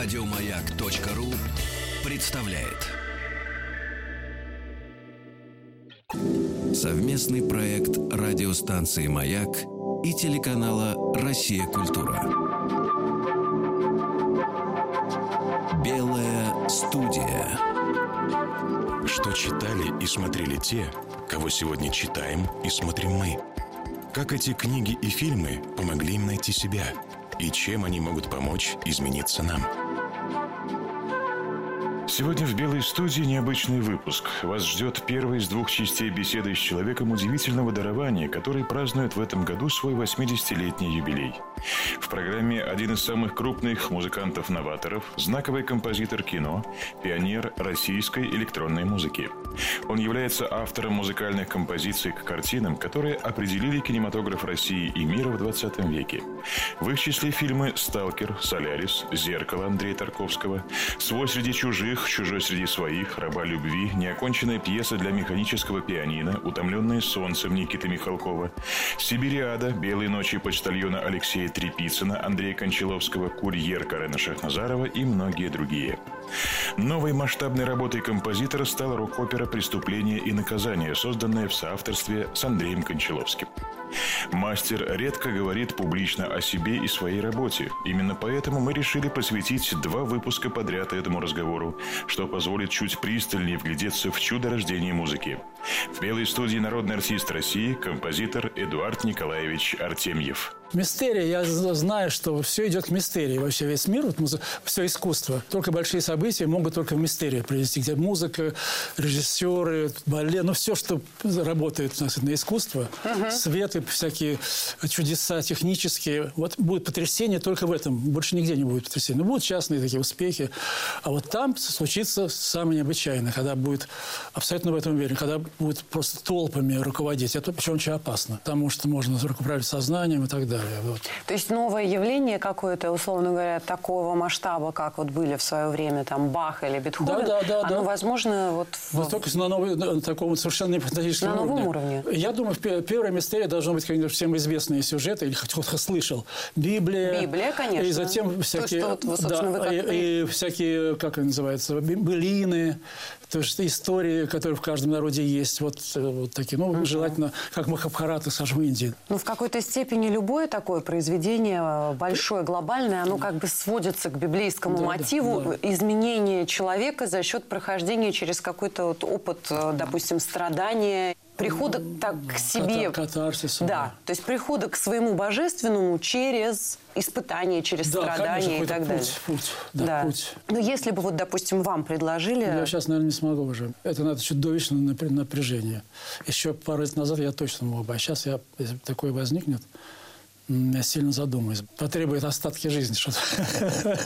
Радиомаяк.ру представляет совместный проект радиостанции Маяк и телеканала Россия Культура. Белая студия. Что читали и смотрели те, кого сегодня читаем и смотрим мы. Как эти книги и фильмы помогли им найти себя и чем они могут помочь измениться нам. Сегодня в «Белой студии» необычный выпуск. Вас ждет первый из двух частей беседы с человеком удивительного дарования, который празднует в этом году свой 80-летний юбилей. В программе один из самых крупных музыкантов-новаторов, знаковый композитор кино, пионер российской электронной музыки. Он является автором музыкальных композиций к картинам, которые определили кинематограф России и мира в 20 веке. В их числе фильмы «Сталкер», «Солярис», «Зеркало» Андрея Тарковского, «Свой среди чужих», «Чужой среди своих», «Раба любви», неоконченная пьеса для механического пианино, «Утомленные солнцем» Никиты Михалкова, «Сибириада», «Белые ночи» почтальона Алексея Трепицына, Андрея Кончаловского, «Курьер» Карена Шахназарова и многие другие. Новой масштабной работой композитора стала рок-опера «Преступление и наказание», созданная в соавторстве с Андреем Кончаловским. Мастер редко говорит публично о себе и своей работе. Именно поэтому мы решили посвятить два выпуска подряд этому разговору, что позволит чуть пристальнее вглядеться в чудо рождения музыки. В белой студии народный артист России, композитор Эдуард Николаевич Артемьев. Мистерия, я знаю, что все идет к мистерии. Вообще весь мир, вот, все искусство. Только большие события могут только в мистерию привести. Где музыка, режиссеры, балет, ну все, что работает на искусство, угу. свет и всякие чудеса технические. Вот будет потрясение только в этом. Больше нигде не будет потрясения. Ну, будут частные такие успехи. А вот там случится самое необычайное, когда будет абсолютно в этом уверен, когда будет просто толпами руководить. Это причем очень опасно, потому что можно руководить сознанием и так далее далее. Вот. То есть новое явление какое-то, условно говоря, такого масштаба, как вот были в свое время там Бах или Бетховен, да, да, да, оно да. возможно вот... В... Только на, новый, на таком совершенно непатологическом на новом уровне. Я думаю, первая мистерия должна быть, конечно, всем известные сюжеты, или хоть кто-то слышал. Библия. Библия, конечно. И затем всякие... То, что вот, да, вы и, и всякие, как они называются, былины, то есть истории, которые в каждом народе есть, вот, э, вот такие. Ну, угу. желательно, как Махабхарата, скажем, в Индии. Ну, в какой-то степени такое произведение э, большое, глобальное, оно как бы сводится к библейскому да, мотиву да, да. изменения человека за счет прохождения через какой-то вот опыт, э, допустим, страдания прихода так к себе. Катарсиса. Да, то есть прихода к своему божественному через испытания, через да, страдания конечно, и так путь, далее. Путь, да, да. путь. Но если бы, вот, допустим, вам предложили... Я сейчас, наверное, не смогу уже. Это надо чудовищное напряжение. Еще пару лет назад я точно мог бы. А сейчас, я, если такое возникнет, я сильно задумаюсь. Потребует остатки жизни что-то.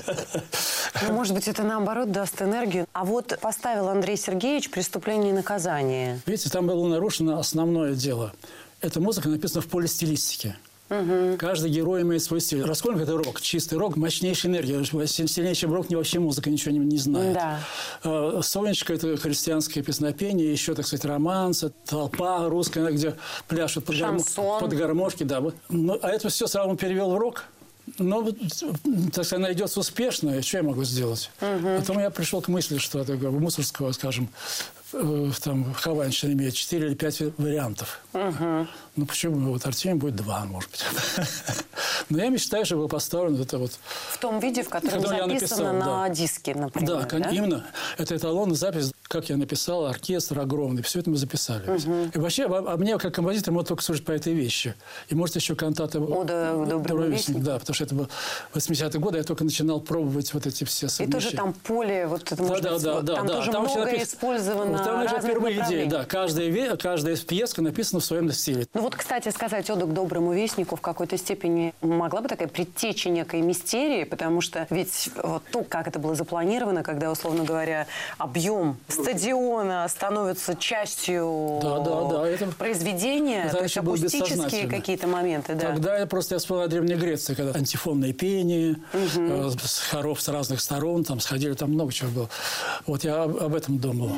Ну, может быть, это наоборот даст энергию. А вот поставил Андрей Сергеевич «Преступление и наказание». Видите, там было нарушено основное дело. Эта музыка написана в поле стилистики. Угу. Каждый герой имеет свой стиль. Раскольник – это рок, чистый рок, мощнейшая энергия. Сильнее, чем рок, не вообще музыка ничего не, не знает. Да. А, Солнечко – это христианское песнопение, еще, так сказать, романс, толпа русская, где пляшут под, гармо... под гармошки. Да. Ну, а это все сразу перевел в рок. Но, так сказать, она идет успешно, что я могу сделать? Угу. Поэтому я пришел к мысли, что это, Мусорского, скажем, там Хованщина имеет 4 или 5 вариантов. Угу. Ну, почему? Вот Артемий будет 2, может быть. Но я мечтаю, чтобы был поставлен это вот... В том виде, в котором записано написал, на да. диске, например, да? Да, именно. Это эталонная запись, как я написал, оркестр огромный. Все это мы записали. Угу. И вообще, а, мне, как композитор, можно только слушать по этой вещи. И, может, еще кантата... О, да, добрый вестник. Да, потому что это был 80-е годы, я только начинал пробовать вот эти все совмещения. И тоже там поле, вот это, может да, быть, да, да, там да, тоже там многое напис... использовано Там уже впервые идея, да. Каждая, каждая пьеска написана в своем стиле. Ну вот, кстати, сказать оду к доброму вестнику в какой-то степени могла бы такая предтеча некой мистерии, потому что ведь вот то, как это было запланировано, когда, условно говоря, объем стадиона становится частью да, да, да, это, произведения, это то есть акустические какие-то моменты. Да. Тогда я просто я вспомнил о Древней Греции, когда антифонное пение, угу. э, с хоров с разных сторон, там сходили, там много чего было. Вот я об, об этом думал.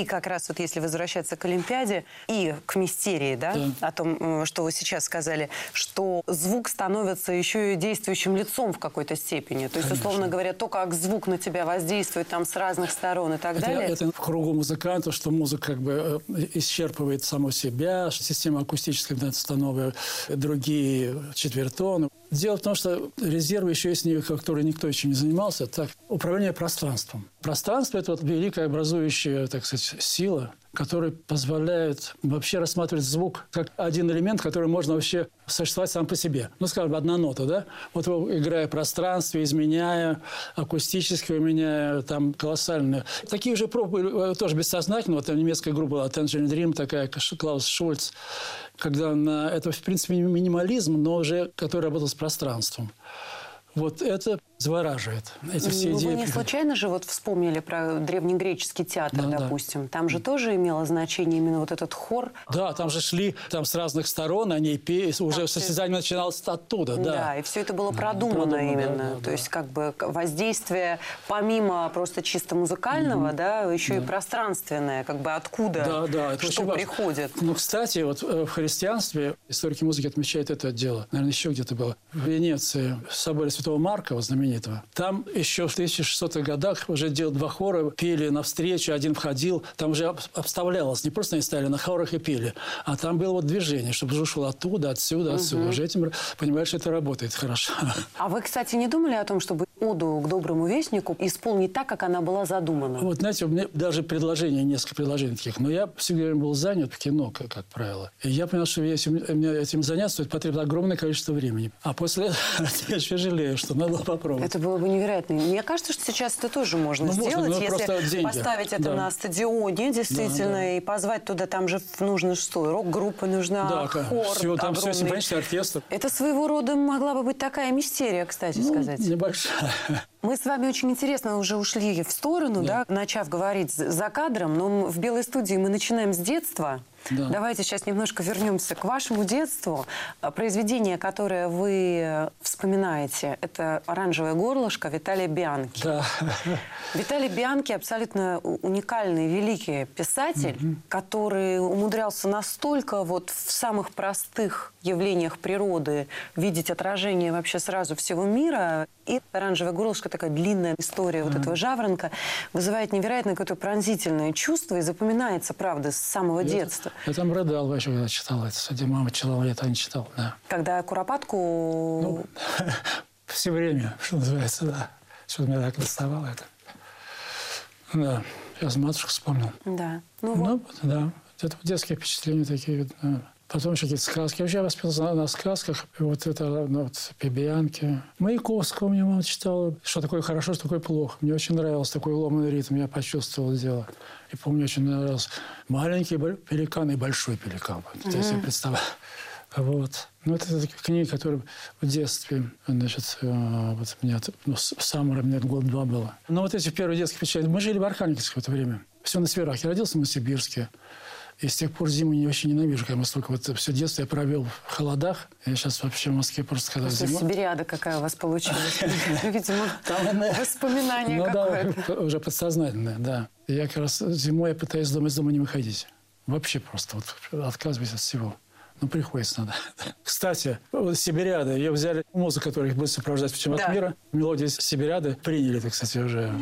И как раз вот если возвращаться к Олимпиаде и к мистерии, да, Да. о том, э, что вы сейчас сказали, что звук становится еще и действующим лицом в какой-то степени. То есть, условно говоря, то, как звук на тебя воздействует там с разных сторон и так Это, далее. это в кругу музыканта, что музыка как бы э, исчерпывает саму себя, система акустическая становится другие четвертоны. Дело в том, что резервы еще есть, которые никто еще не занимался. Так, управление пространством. Пространство – это вот великая образующая, так сказать, сила, которая позволяет вообще рассматривать звук как один элемент, который можно вообще существовать сам по себе. Ну, скажем, одна нота, да? Вот играя пространство, изменяя, акустически меняя, там колоссальные. Такие же пробы э, тоже бессознательно. Вот там немецкая группа была Tangerine Dream, такая, Клаус Шульц, когда на, это, в принципе, минимализм, но уже который работал с пространством. Вот это завораживает. Эти все Ну, идеи. вы не случайно же вот вспомнили про древнегреческий театр, Да, да. допустим. Там же тоже имело значение именно вот этот хор. Да, там же шли там с разных сторон, они пе- уже всё- состязание начиналось оттуда, да. Да, и все это было продумано продумано, да, именно. да, То да. есть как бы воздействие помимо просто чисто музыкального, да, еще и пространственное, как бы откуда, Да, да, это что очень важно. приходит. Ну, кстати, вот э, в христианстве историки музыки отмечают это дело. Наверное, еще где-то было. В Венеции, в соборе Святого Маркова знаменитого. Там еще в 1600-х годах уже делали два хора, пели навстречу, один входил. Там уже об- обставлялось. Не просто они стояли на хорах и пели, а там было вот движение, чтобы звук шел оттуда, отсюда, отсюда. Уже этим понимаешь, что это работает хорошо. А вы, кстати, не думали о том, чтобы оду к доброму вестнику исполнить так, как она была задумана? Вот, знаете, у меня даже предложения, несколько предложений таких, но я всегда время был занят в кино, как, как правило. И я понял, что если мне этим заняться, то это потребует огромное количество времени. А после этого я еще жалею, что надо было попробовать. Это было бы невероятно. Мне кажется, что сейчас это тоже можно Ну, можно, сделать, но если поставить это Да. на стадионе, действительно, Да, да. и позвать туда, там же нужно что, рок-группа нужна, Да, хор все, там все, огромный. симфонический оркестр. Это своего рода могла бы быть такая мистерия, кстати Ну, сказать. небольшая. Мы с вами очень интересно уже ушли в сторону, да, начав говорить за кадром, но в «Белой студии» мы начинаем с детства. Да. Давайте сейчас немножко вернемся к вашему детству. А, Произведение, которое вы э, вспоминаете, это «Оранжевое горлышко» Виталия Бианки. Да. Виталий Бианки абсолютно уникальный, великий писатель, который умудрялся настолько вот в самых простых явлениях природы видеть отражение вообще сразу всего мира. И «Оранжевое горлышко» такая длинная история вот этого жаворонка вызывает невероятное какое-то пронзительное чувство и запоминается, правда, с самого Я- детства. Я там рыдал вообще, когда читал это. Где мама читала, я это не читал, да. Когда Куропатку... Все время, что называется, да. Что меня так доставало это. Да, сейчас матушку вспомнил. Да. Ну вот. Ну, вот, да. Это детские впечатления такие. да. Потом еще какие-то сказки. Вообще я воспитывался на, на сказках. Вот это, ну, вот, Пебианки. Маяковского мне мама читала. Что такое хорошо, что такое плохо. Мне очень нравился такой ломаный ритм. Я почувствовал дело. И помню, очень нравился. Маленький пеликан и большой пеликан. Вот, Я себе представляю. Вот. Ну, это такие книги, которые в детстве, значит, э, вот у меня, ну, Самара, мне год-два было. Но вот эти первые детские впечатления. Мы жили в Архангельске в это время. Все на северах. Я родился в Новосибирске. И с тех пор зиму я вообще ненавижу, когда мы столько вот все детство я провел в холодах. Я сейчас вообще в Москве просто когда Просто зима. Сибириада какая у вас получилась. Видимо, Там, воспоминание Ну какое-то. уже подсознательное, да. Я как раз зимой я пытаюсь дома из дома не выходить. Вообще просто вот отказываюсь от всего. Ну, приходится надо. Кстати, вот Сибириады, ее взяли, музыку, которая их будет сопровождать в чемпионат Да. мира, мелодии Сибириады приняли это, кстати, уже.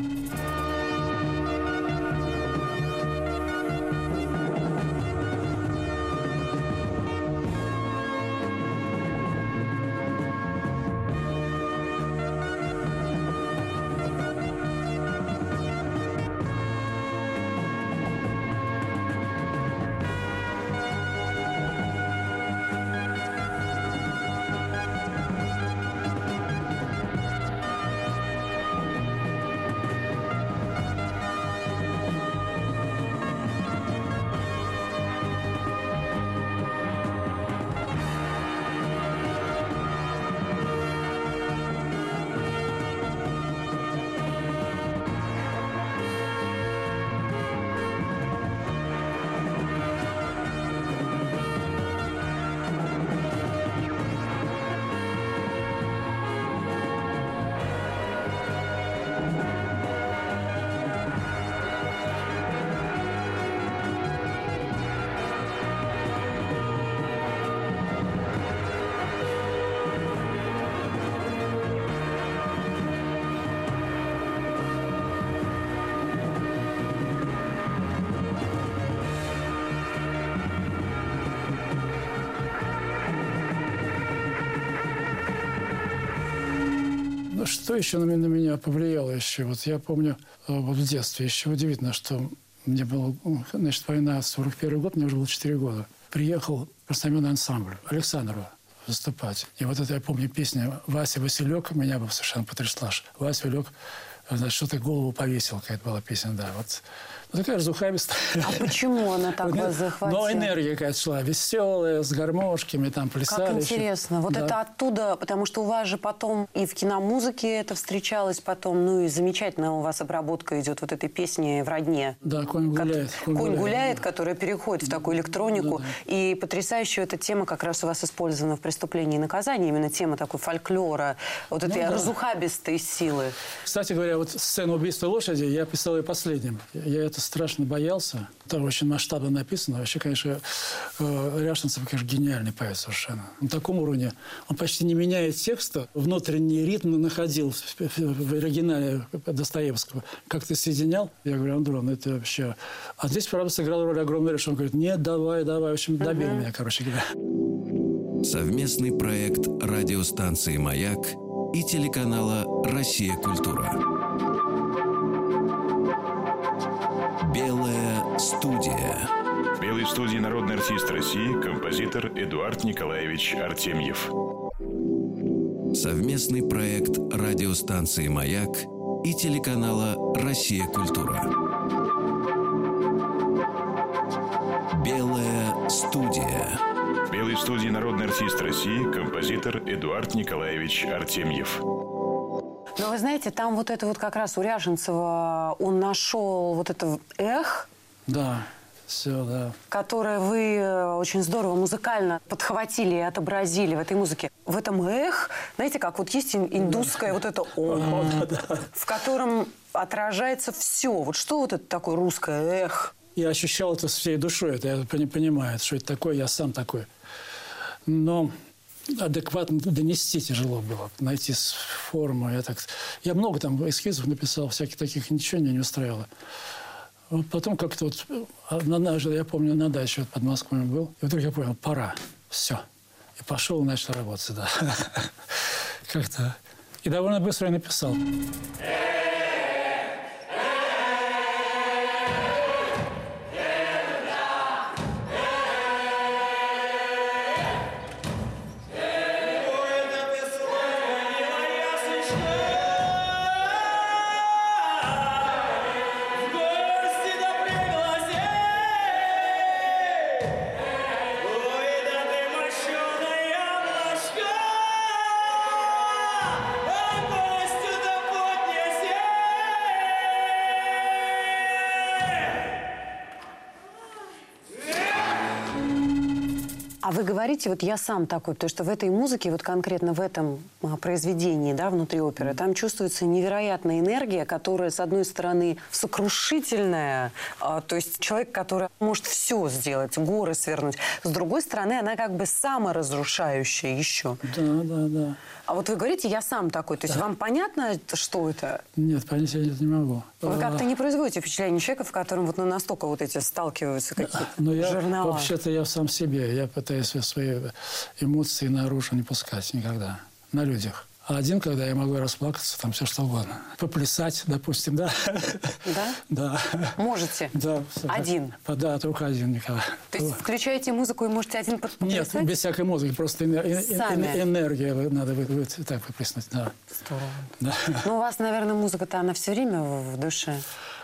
Что еще на меня, повлияло еще? Вот я помню э, вот в детстве еще удивительно, что мне было, значит, война, 41 год, мне уже было 4 года. Приехал простоменный ансамбль Александрова выступать. И вот это, я помню, песня «Вася Василек» меня бы совершенно потрясла. Вася Василек, значит, что-то голову повесил, какая-то была песня, да. Вот такая разухабистая. А почему она так вас захватила? Но энергия какая-то шла, веселая, с гармошками, там плясали. Как интересно. Вот да. это оттуда, потому что у вас же потом и в киномузыке это встречалось потом, ну и замечательно у вас обработка идет вот этой песни «В родне». Да, «Конь гуляет». «Конь, конь гуляет», да. которая переходит в такую электронику. Да, да. И потрясающая эта тема как раз у вас использована в «Преступлении и наказании». Именно тема такой фольклора, вот этой ну, да. разухабистой силы. Кстати говоря, вот сцену убийства лошади я писал ее последним. Я это страшно боялся. Это очень масштабно написано. Вообще, конечно, э, Ряшинцев, конечно, гениальный поэт совершенно. На таком уровне он почти не меняет текста. Внутренний ритм находил в оригинале Достоевского. Как ты соединял? Я говорю, Андрон, это вообще... А здесь, правда, сыграл роль огромную что Он говорит, нет, давай, давай. В общем, добил uh-huh. меня, короче говоря. Совместный проект радиостанции «Маяк» и телеканала «Россия. Культура». Студия. В белой студии народный артист России, композитор Эдуард Николаевич Артемьев. Совместный проект радиостанции «Маяк» и телеканала «Россия. Культура». Белая студия. В белой студии народный артист России, композитор Эдуард Николаевич Артемьев. Но вы знаете, там вот это вот как раз у Ряженцева он нашел вот это эх. Да. Все, да. Которое вы э, очень здорово музыкально подхватили и отобразили в этой музыке. В этом эх, знаете, как вот есть индусское да. вот это ом, в котором отражается все. Вот что вот это такое русское эх? Я ощущал это всей душой, это я понимаю, что это такое, я сам такой. Но адекватно донести тяжело было, найти форму. Я, так, я много там эскизов написал, всяких таких, ничего меня не устраивало. Вот потом как-то вот, однажды, я помню, на даче под Москвой был, и вдруг я понял, пора, все. И пошел начал работать, да. Как-то. И довольно быстро я написал. вы говорите, вот я сам такой, потому что в этой музыке, вот конкретно в этом а, произведении, да, внутри оперы, там чувствуется невероятная энергия, которая, с одной стороны, сокрушительная, а, то есть человек, который может все сделать, горы свернуть, с другой стороны, она как бы саморазрушающая еще. Да, да, да. А вот вы говорите, я сам такой. То есть да. вам понятно, что это? Нет, понять я не могу. Вы как-то не производите впечатление человека, в котором вот ну, настолько вот эти сталкиваются какие-то Но я, жернова. Вообще-то я сам себе. Я пытаюсь свои эмоции наружу не пускать никогда. На людях. А один, когда я могу расплакаться, там все что угодно. Поплясать, допустим, да? Да? Да. Можете? Да. Один? Да, только один никогда. То есть включаете музыку и можете один поплясать? Нет, без всякой музыки, просто энергия надо так выплеснуть, да. Здорово. Да. Ну, у вас, наверное, музыка-то, она все время в душе.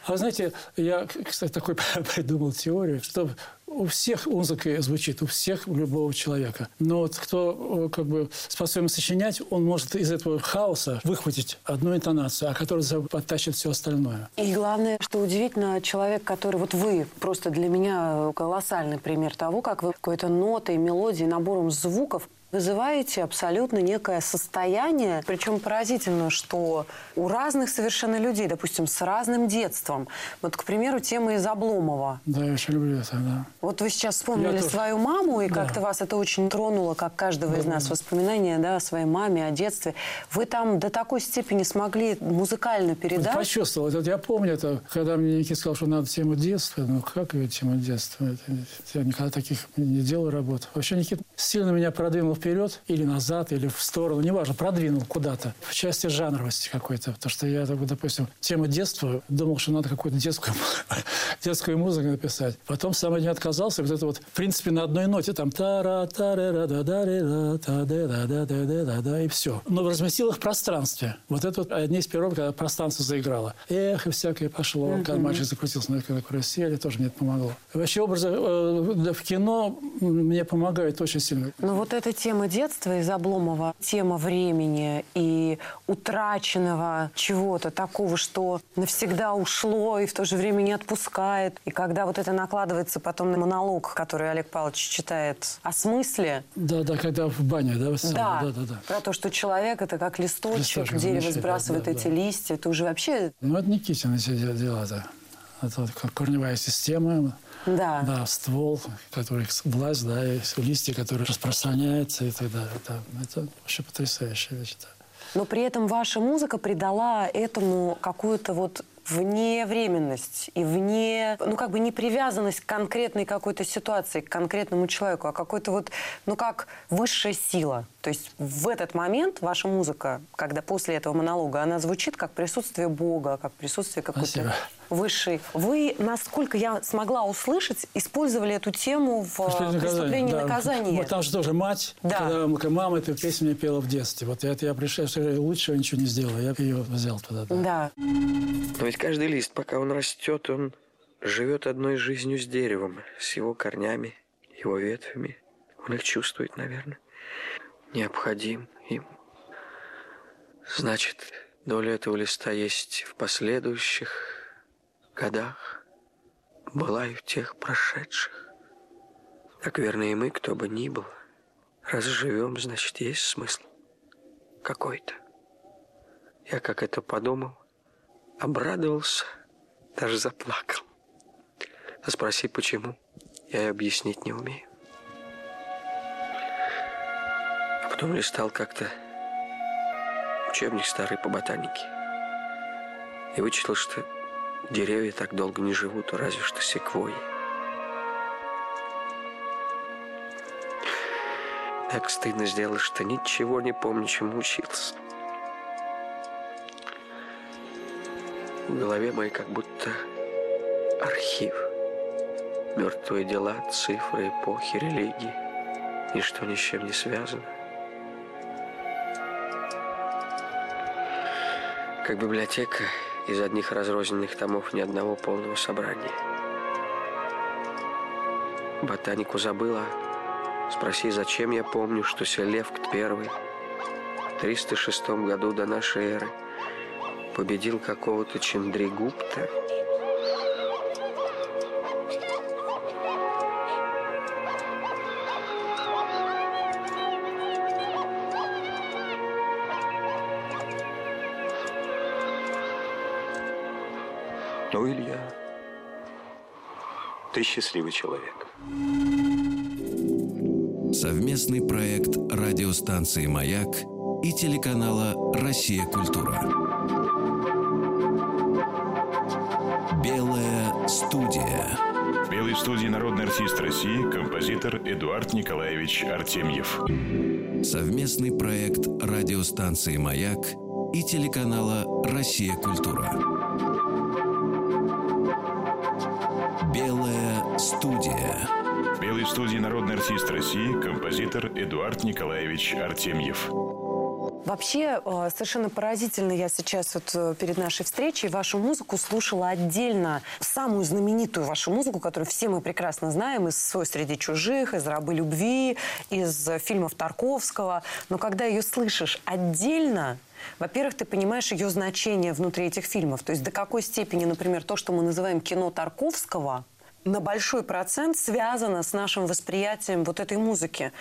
А знаете, я, кстати, такой придумал теорию, что у всех музыка звучит, у всех, у любого человека. Но вот кто как бы способен сочинять, он может из этого хаоса выхватить одну интонацию, а которая подтащит все остальное. И главное, что удивительно, человек, который... Вот вы просто для меня колоссальный пример того, как вы какой-то нотой, мелодией, набором звуков вызываете абсолютно некое состояние. Причем поразительно, что у разных совершенно людей, допустим, с разным детством. Вот, к примеру, тема из Обломова. Да, я очень люблю это, да. Вот вы сейчас вспомнили я свою маму, и да. как-то вас это очень тронуло, как каждого да, из нас, воспоминания да, о своей маме, о детстве. Вы там до такой степени смогли музыкально передать? Почувствовал. Вот я помню это, когда мне Никита сказал, что надо тему детства. Ну, как ее тему детства? Это, я никогда таких не делал работ. Вообще Никита сильно меня продвинул вперед или назад, или в сторону, неважно, продвинул куда-то. В части жанровости какой-то. Потому что я, допустим, тема детства, думал, что надо какую-то детскую, детскую музыку написать. Потом сам не отказался. Вот это вот, в принципе, на одной ноте там та ра та ра да да да да та да да да да да да да и все. Но разместил их в пространстве. Вот это вот одни из первых, когда пространство заиграло. Эх, и всякое пошло. Когда мальчик закрутился на карусели, тоже мне это помогло. Вообще образы э, в кино мне помогают очень сильно. Ну вот эта тема детства из Обломова, тема времени и утраченного чего-то такого, что навсегда ушло и в то же время не отпускает. И когда вот это накладывается потом на монолог, который Олег Павлович читает о смысле. Да, да, когда в бане, да, в да, да, да, да. Про то, что человек это как листочек, листочек дерево сбрасывает да, эти да. листья. Это уже вообще... Ну, это Никитин эти дела, да. Это корневая система, да. да, ствол, который власть, да, и листья, которые распространяются и так далее. Это, это вообще потрясающая вещь. Да. Но при этом ваша музыка придала этому какую-то вот вневременность и вне, ну как бы не привязанность к конкретной какой-то ситуации, к конкретному человеку, а какой-то вот, ну как высшая сила. То есть в этот момент ваша музыка, когда после этого монолога, она звучит как присутствие Бога, как присутствие какой-то высшей. Вы, насколько я смогла услышать, использовали эту тему в преступлении и наказании. Вот там же тоже мать, да. когда мама эту песню мне пела в детстве. Вот это я пришел, что лучше ничего не сделал, я ее взял туда. Да. да. Но ведь каждый лист, пока он растет, он живет одной жизнью с деревом, с его корнями, его ветвями. Он их чувствует, наверное необходим им. Значит, доля этого листа есть в последующих годах, была и в тех прошедших. Так верно и мы, кто бы ни был, раз живем, значит, есть смысл какой-то. Я как это подумал, обрадовался, даже заплакал. А спроси, почему, я и объяснить не умею. Потом листал как-то учебник старый по ботанике. И вычитал, что деревья так долго не живут, разве что секвойи. Так стыдно сделал, что ничего не помню, чему учился. В голове моей как будто архив. Мертвые дела, цифры, эпохи, религии. Ничто ни с чем не связано. как библиотека из одних разрозненных томов ни одного полного собрания. Ботанику забыла. Спроси, зачем я помню, что Селевкт I в 306 году до нашей эры победил какого-то Чендригупта, Ну, Илья, ты счастливый человек. Совместный проект радиостанции «Маяк» и телеканала «Россия. Культура». Белая студия. В белой студии народный артист России, композитор Эдуард Николаевич Артемьев. Совместный проект радиостанции «Маяк» и телеканала «Россия. Культура». Композитор Эдуард Николаевич Артемьев. Вообще, э, совершенно поразительно, я сейчас вот э, перед нашей встречей вашу музыку слушала отдельно. Самую знаменитую вашу музыку, которую все мы прекрасно знаем из «Свой среди чужих», из «Рабы любви», из фильмов Тарковского. Но когда ее слышишь отдельно, во-первых, ты понимаешь ее значение внутри этих фильмов. То есть до какой степени, например, то, что мы называем кино Тарковского – на большой процент связано с нашим восприятием вот этой музыки.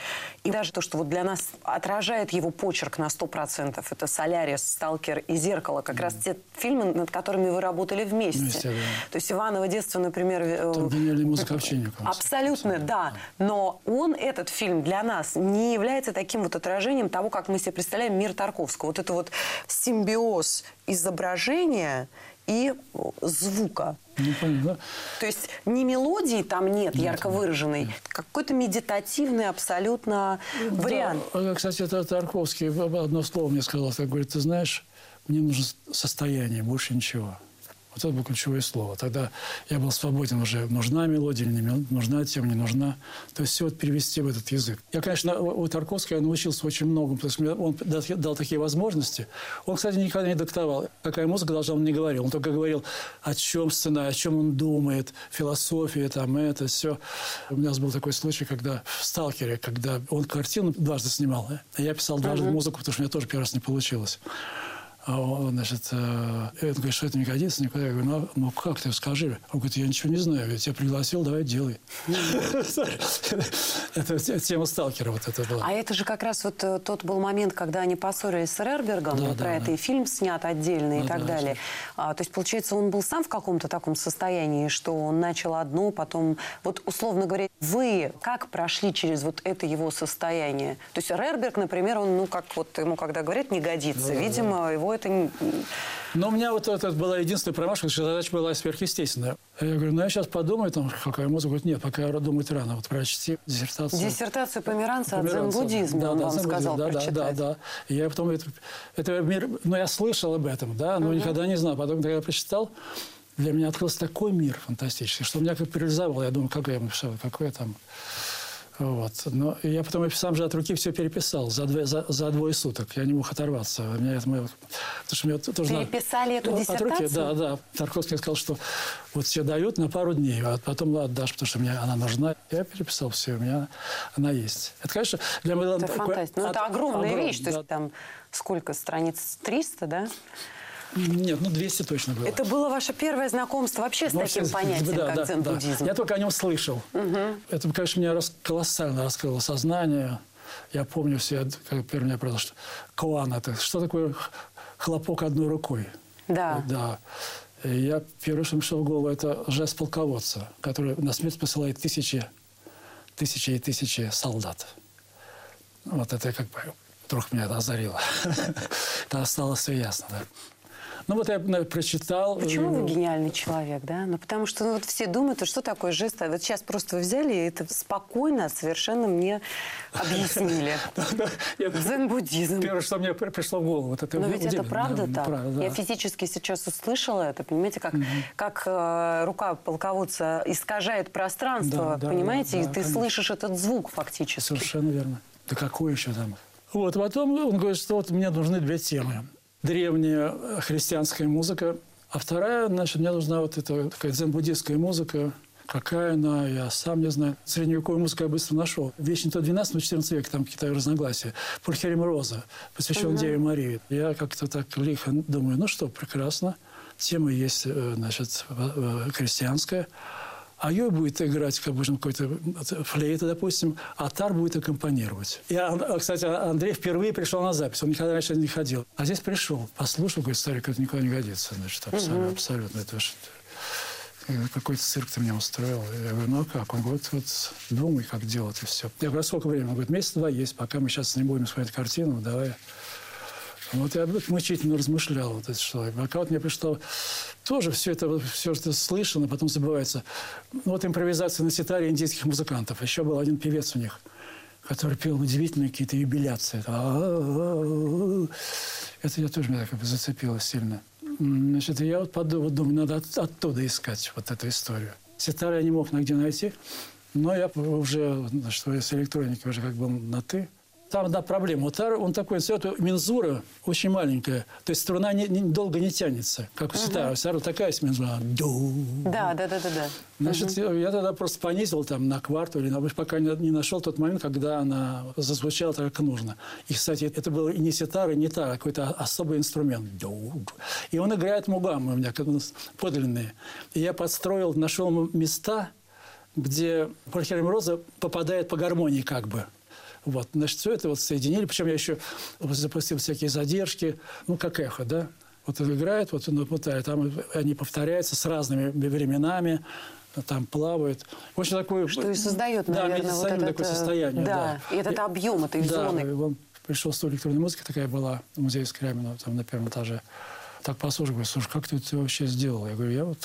И даже то, что вот для нас отражает его почерк на 100%, это «Солярис», «Сталкер» и «Зеркало», как mm. раз те фильмы, над которыми вы работали вместе. вместе да. То есть «Иваново детство», например... Э, Там гениальный музыка Абсолютно, да. Но он, этот фильм, для нас не является таким вот отражением того, как мы себе представляем мир Тарковского. Вот это вот симбиоз изображения – и звука. Ну, понятно. То есть ни мелодии там нет, ярко выраженной, какой-то медитативный абсолютно вариант. Да. Кстати, это Тарковский одно слово мне сказал. Так говорит, ты знаешь, мне нужно состояние, больше ничего. Вот это было ключевое слово. Тогда я был свободен уже, нужна мелодия или не нужна тема, не нужна. То есть все вот перевести в этот язык. Я, конечно, у Тарковского я научился очень многому, потому что он дал, дал такие возможности. Он, кстати, никогда не диктовал, какая музыка должна, он не говорил. Он только говорил, о чем сцена, о чем он думает, философия, там, это, все. У меня был такой случай, когда в «Сталкере», когда он картину дважды снимал, а я писал дважды uh-huh. музыку, потому что у меня тоже первый раз не получилось. А он, значит, э, он говорит, что это не годится никуда. Я говорю, ну, ну как ты, скажи. Он говорит, я ничего не знаю, я тебя пригласил, давай делай. Это тема сталкера вот это была. А это же как раз вот э, тот был момент, когда они поссорились с Рербергом, про это и фильм снят отдельно и так далее. А, то есть, получается, он был сам в каком-то таком состоянии, что он начал одну, потом... Вот, условно говоря, вы как прошли через вот это его состояние? То есть Рерберг, например, он, ну, как вот ему когда говорят, не годится. Видимо, его это... Но у меня вот это была единственная промашка, что задача была сверхъестественная. Я говорю, ну я сейчас подумаю, там, какая музыка. Говорит, нет, пока думать рано. Вот прочти диссертацию. Диссертацию Померанца, от дзен-буддизма, да, он да, вам сказал да, прочитать. Да, да, да. Я потом... Это, это мир, ну, я слышал об этом, да, но угу. никогда не знал. Потом, когда я прочитал, для меня открылся такой мир фантастический, что меня как парализовало. Я думаю, как я какой там... Вот. Но я потом сам же от руки все переписал за, двое, за, за двое суток. Я не мог оторваться. Меня это, потому что мне тоже Переписали эту ну, диссертацию? От руки, да, да. Тарковский сказал, что вот все дают на пару дней, а потом отдашь, потому что мне она нужна. Я переписал все, у меня она есть. Это, конечно, для меня... Это фантастика. Ну, это огромная огром, вещь. Да. То есть там сколько страниц? 300, да? Нет, ну 200 точно было. Это было ваше первое знакомство вообще с ну, таким понятием, да, как да, дзен-буддизм? Да. Я только о нем слышал. Угу. Это, конечно, меня рас, колоссально раскрыло сознание. Я помню все, как первый меня продал, что куан это, что такое хлопок одной рукой? Да. Да. И я первое, что пришел в голову, это жест полководца, который на смерть посылает тысячи, тысячи и тысячи солдат. Вот это как бы вдруг меня это озарило. Это осталось все ясно, да. Ну вот я прочитал. Почему вы гениальный человек, да? Ну потому что ну, вот все думают, что такое жест. А вот сейчас просто вы взяли и это спокойно, совершенно мне объяснили. Дзен-буддизм. Первое, что мне пришло в голову. Но ведь это правда так. Я физически сейчас услышала это. Понимаете, как э, рука полководца искажает пространство, понимаете? И ты слышишь этот звук фактически. Совершенно верно. Да какой еще там? Вот, потом он говорит, что вот мне нужны две темы древняя христианская музыка. А вторая, значит, мне нужна вот эта такая дзен-буддистская музыка. Какая она, я сам не знаю. Средневековую музыку я быстро нашел. Вещь не то 12-14 века, там какие-то разногласия. Пульхерим Роза, посвящен uh-huh. Деве Марии. Я как-то так лихо думаю, ну что, прекрасно. Тема есть, э, значит, христианская а ее будет играть как бы какой-то флейта, допустим, а тар будет аккомпанировать. И, кстати, Андрей впервые пришел на запись, он никогда раньше не ходил. А здесь пришел, послушал, говорит, старик, это никуда не годится, значит, абсолютно, угу. абсолютно. Это же какой-то цирк ты мне устроил. Я говорю, ну а как? Он говорит, вот думай, как делать, и все. Я говорю, «А сколько времени? Он говорит, месяц-два есть, пока мы сейчас не будем смотреть картину, давай вот я мучительно размышлял, вот это что. Пока вот мне пришло тоже все это, все это слышно, потом забывается. Вот импровизация на ситаре индийских музыкантов. Еще был один певец у них, который пел удивительные какие-то юбиляции. Это я тоже меня так зацепило сильно. Значит, я вот подумал, думаю, надо от, оттуда искать вот эту историю. Ситары я не мог нигде найти, но я уже, что с электроникой уже как бы на «ты», там одна проблема. Вот он такой, цвет, мензура очень маленькая. То есть струна не, не, долго не тянется, как у ситара. У ситара такая есть мензура. Да, да, да, да. да. Значит, угу. я тогда просто понизил там на кварту, или пока не, не нашел тот момент, когда она зазвучала так, как нужно. И, кстати, это был не ситар, и не та, а какой-то особый инструмент. И он играет мугамы у меня, как подлинные. И я подстроил, нашел места, где Польхерем Роза попадает по гармонии как бы. Вот, значит, все это вот соединили. Причем я еще запустил всякие задержки, ну, как эхо, да. Вот он играет, вот он мотает, там они повторяются с разными временами, там плавают. Очень такое... Что и создает, наверное, да, вот это такое состояние. Да, да. и этот объем этой да, зоны. он пришел с электронной музыки, такая была в музее Скрябина, там на первом этаже. Так послушал, говорю, слушай, как ты это вообще сделал? Я говорю, я вот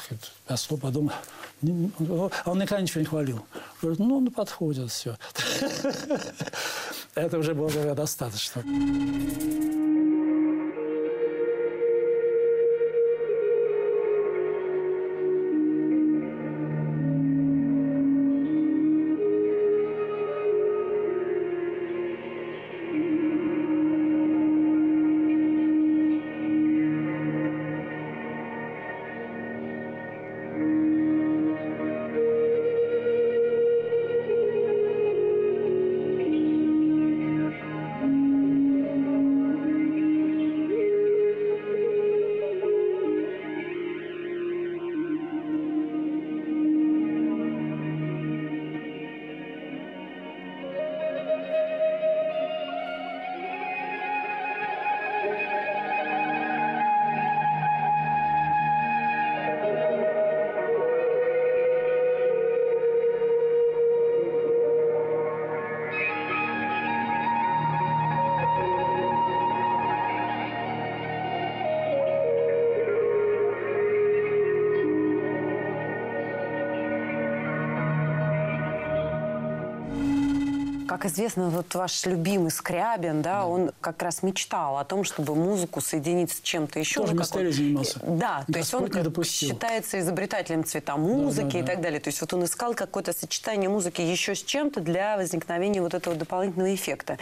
послал, подумал. А он никогда ничего не хвалил. Говорит, ну, ну подходит все. Это уже было достаточно. Как известно, вот ваш любимый Скрябин, да, да, он как раз мечтал о том, чтобы музыку соединить с чем-то еще. Тоже мистерией занимался. Да, то есть он считается изобретателем цвета музыки да, да, и так далее. То есть вот он искал какое-то сочетание музыки еще с чем-то для возникновения вот этого дополнительного эффекта.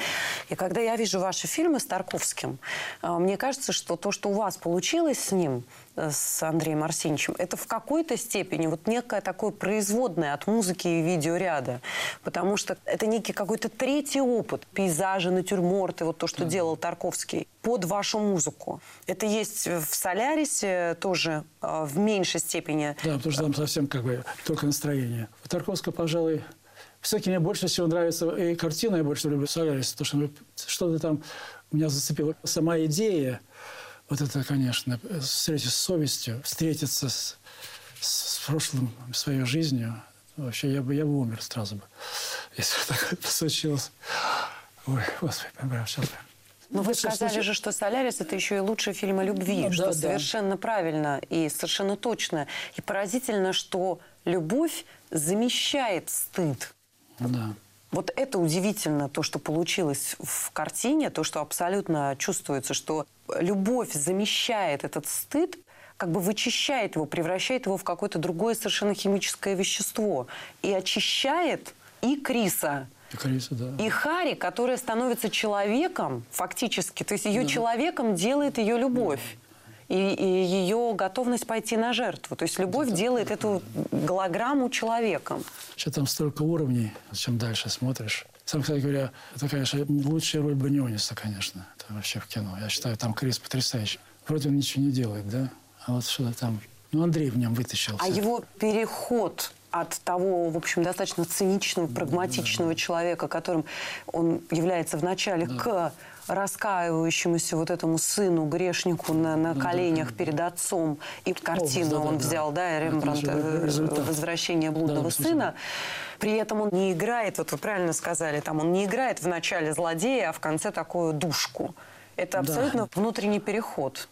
И когда я вижу ваши фильмы с Тарковским, а, мне кажется, что то, что у вас получилось с ним, с Андреем Арсеньевичем, это в какой-то степени вот некое такое производное от музыки и видеоряда. Потому что это некий какой-то третий опыт. Пейзажи, натюрморты, вот то, что делал Тарковский под вашу музыку. Это есть в «Солярисе» тоже э, в меньшей степени. Да, потому что там совсем как бы только настроение. У Тарковского, пожалуй, все-таки мне больше всего нравится и картина, я больше люблю «Солярис», потому что что-то там меня зацепило. Сама идея – вот это, конечно, встретиться с совестью, встретиться с, с прошлым, своей жизнью. Вообще, я бы, я бы умер сразу бы, если так случилось. Ой, господи, прям сейчас но вы сказали же, что «Солярис» — это еще и лучший фильм о любви, ну, что да, совершенно да. правильно и совершенно точно. И поразительно, что любовь замещает стыд. Да. Вот это удивительно, то, что получилось в картине, то, что абсолютно чувствуется, что любовь замещает этот стыд, как бы вычищает его, превращает его в какое-то другое совершенно химическое вещество и очищает и Криса, и, Криса, да. и Хари, которая становится человеком фактически, то есть ее да. человеком делает ее любовь и, и ее готовность пойти на жертву. То есть любовь да, делает да, эту голограмму человеком. Что там столько уровней, чем дальше смотришь. Сам, кстати говоря, это, конечно, лучшая роль Баниониса, конечно. Это вообще в кино. Я считаю, там Крис потрясающий. Вроде он ничего не делает, да? А вот что-то там... Ну, Андрей в нем вытащил. А его переход от того, в общем, достаточно циничного, прагматичного да. человека, которым он является в начале, да. к раскаивающемуся вот этому сыну, грешнику на, на коленях да, перед отцом. И картину да, он да, взял, да, Рембрандт «Возвращение блудного да, сына». При этом он не играет, вот вы правильно сказали, там он не играет в начале злодея, а в конце такую душку. Это абсолютно да. внутренний переход.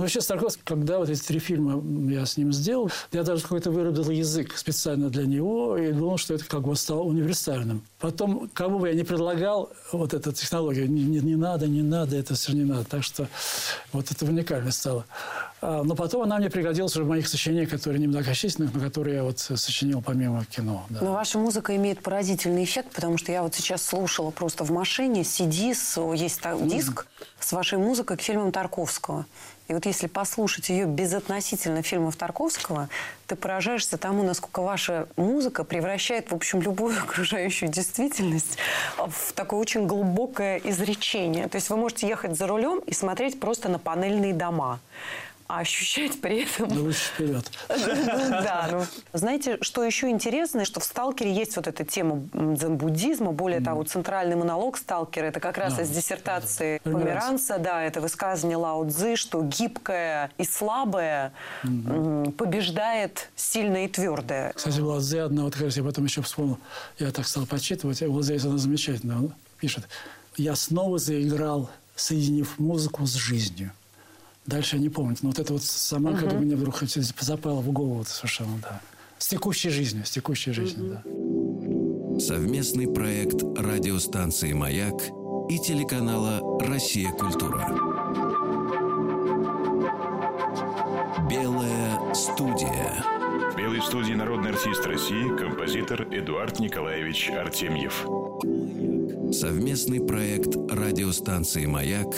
Ну, вообще, Старковский, когда вот эти три фильма я с ним сделал, я даже какой-то выработал язык специально для него и думал, что это как бы стало универсальным. Потом, кому бы я не предлагал вот эту технологию, не, не, не надо, не надо, это все не надо. Так что вот это уникально стало. А, но потом она мне пригодилась уже в моих сочинениях, которые немногочисленных, но которые я вот сочинил помимо кино. Да. Но ваша музыка имеет поразительный эффект, потому что я вот сейчас слушала просто в машине CD, есть диск с вашей музыкой к фильмам Тарковского. И вот если послушать ее безотносительно фильмов Тарковского, ты поражаешься тому, насколько ваша музыка превращает, в общем, любую окружающую действительность в такое очень глубокое изречение. То есть вы можете ехать за рулем и смотреть просто на панельные дома а ощущать при этом... Да лучше вперед. Да, ну, знаете, что еще интересно, что в «Сталкере» есть вот эта тема дзен-буддизма, более того, центральный монолог «Сталкера» это как раз из диссертации Померанца, да, это высказывание Лао Цзы, что гибкое и слабое побеждает сильное и твердое. Кстати, Лао Цзы одна, вот, я потом еще вспомнил, я так стал почитывать, Лао Цзы, она замечательно, он пишет, «Я снова заиграл, соединив музыку с жизнью». Дальше я не помню. Но вот это вот сама, угу. как мне вдруг запало в голову совершенно, да. С текущей жизнью, с текущей жизнью, угу. да. Совместный проект радиостанции «Маяк» и телеканала «Россия. Культура». Белая студия. В белой студии народный артист России, композитор Эдуард Николаевич Артемьев. Совместный проект радиостанции «Маяк»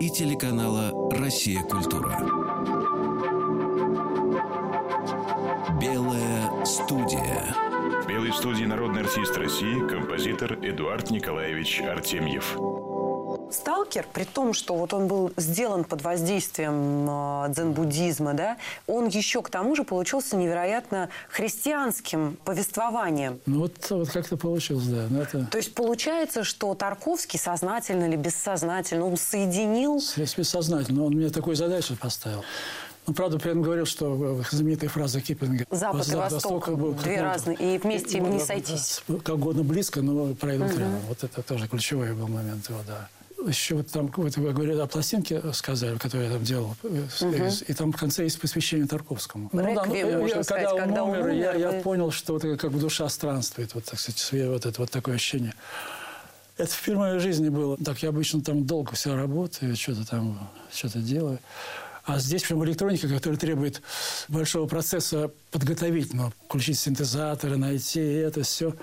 и телеканала «Россия. Культура». Белая студия. В белой студии народный артист России, композитор Эдуард Николаевич Артемьев. Сталкер, при том, что вот он был сделан под воздействием э, дзен-буддизма, да, он еще к тому же получился невероятно христианским повествованием. Ну вот, вот как-то получилось, да. Но ну, это... То есть получается, что Тарковский сознательно или бессознательно, он соединил... Бессознательно, он мне такую задачу поставил. Ну, правда, при этом говорил, что знаменитая фраза Киппинга «Запад и Восток, был, две разные, и вместе им не сойтись». Как угодно близко, но пройдут угу. рядом. Вот это тоже ключевой был момент его, да еще вот там, вот вы говорили о пластинке, сказали, которую я там делал, угу. и там в конце есть посвящение Тарковскому. ну, да, я, я, сказать, когда, он когда умер, умер я, вы... я понял, что вот как бы душа странствует, вот, так сказать, вот это вот такое ощущение. Это в первой жизни было. Так, я обычно там долго все работаю, что-то там, что-то делаю. А здесь прям электроника, которая требует большого процесса подготовительного. Включить синтезаторы, найти это все.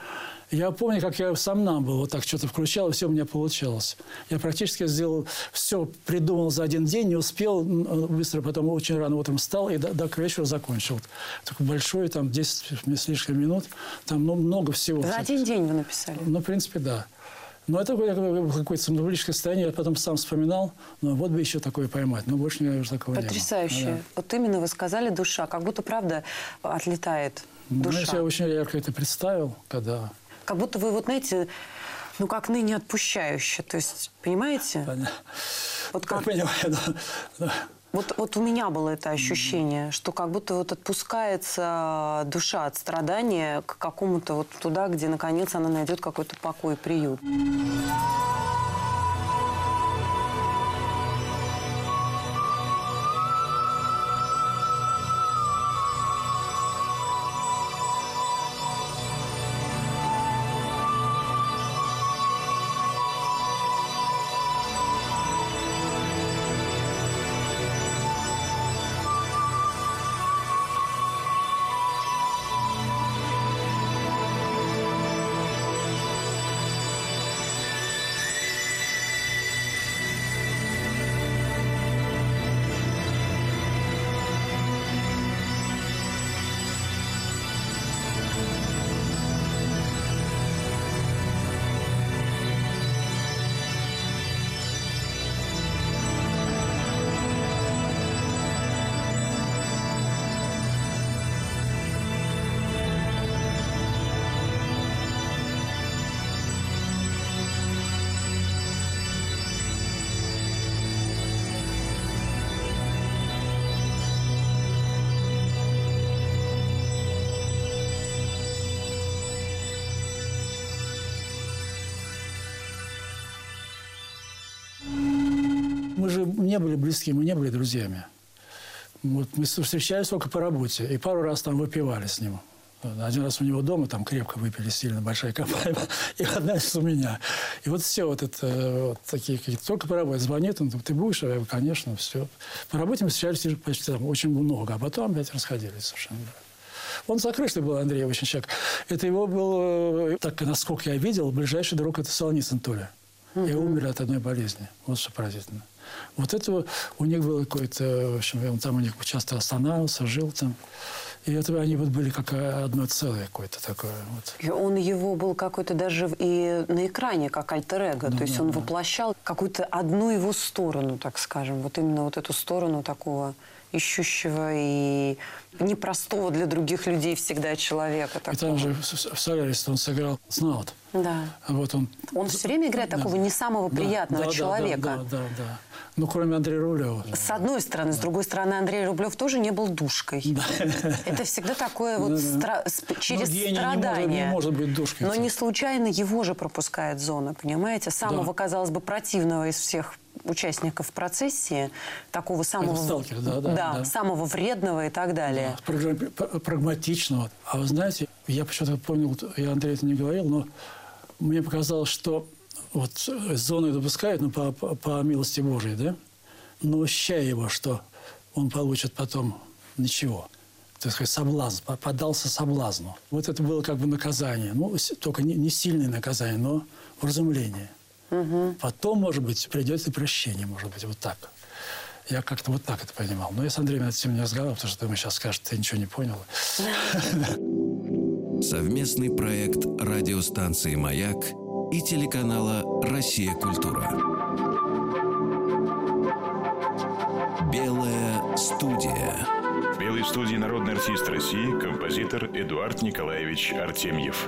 Я помню, как я сам нам был, вот так что-то включал, и все у меня получалось. Я практически сделал все, придумал за один день, не успел, быстро потом очень рано утром встал и до, до к вечеру закончил. Такой большой, там, 10 с лишним минут, там ну, много всего. За один день вы написали? Ну, в принципе, да. Но это какое-то самодовольческое состояние. Я потом сам вспоминал, ну, вот бы еще такое поймать. Но больше, наверное, такого Потрясающе. не было. Да. Вот именно вы сказали душа. Как будто, правда, отлетает душа. Ну, я очень ярко это представил, когда как будто вы, вот знаете, ну, как ныне отпущающе. То есть, понимаете? Понятно. Вот как... Я понимаю, да. Вот, вот у меня было это ощущение, что как будто вот отпускается душа от страдания к какому-то вот туда, где наконец она найдет какой-то покой приют. Мы же не были близки, мы не были друзьями. Вот мы встречались только по работе. И пару раз там выпивали с ним. Один раз у него дома там крепко выпили сильно, большая компания, и одна раз у меня. И вот все вот это, вот такие какие-то, только по работе звонит, он, ты будешь? Я говорю, конечно, все. По работе мы встречались почти там, очень много, а потом опять расходились совершенно. Он закрытый был, Андрей очень человек. Это его был, э, так насколько я видел, ближайший друг это Солоницын Толя. И умер от одной болезни. Вот что поразительно. Вот это у них было какое-то... В общем, он там у них часто останавливался, жил там. И это они вот были как одно целое какое-то такое. Вот. И он его был какой-то даже и на экране, как альтер-эго. Ну, То есть да, он да. воплощал какую-то одну его сторону, так скажем. Вот именно вот эту сторону такого ищущего и непростого для других людей всегда человека. Такого. И там же в «Солярисе» он сыграл Снаут. Да. Вот он... Он все время играет да. такого не самого приятного да, человека. Да, да, да, да. Ну, кроме Андрея Рублева. С одной стороны. С другой стороны, Андрей Рублев тоже не был душкой. Да. Это всегда такое вот стра... через ну, страдания. Не может, не может быть душкой. Но не случайно его же пропускает зона, понимаете? Самого, да. казалось бы, противного из всех участников процессии, такого самого, сталкер, да, да, да, да. самого вредного и так далее. Да, прагматичного. А вы знаете, я почему-то помнил, я Андрей это не говорил, но мне показалось, что вот зоны допускают, ну, по, по, по милости Божией, да, но ощущая его, что он получит потом ничего. Так сказать, соблазн, поддался соблазну. Вот это было как бы наказание. Ну, только не, не сильное наказание, но вразумление. Угу. Потом, может быть, придет и прощение, может быть, вот так. Я как-то вот так это понимал. Но я с Андреем над этим не разговаривал, потому что думаю, сейчас скажет, ты ничего не понял. Совместный проект радиостанции «Маяк» и телеканала «Россия. Культура». Белая студия. В белой студии народный артист России, композитор Эдуард Николаевич Артемьев.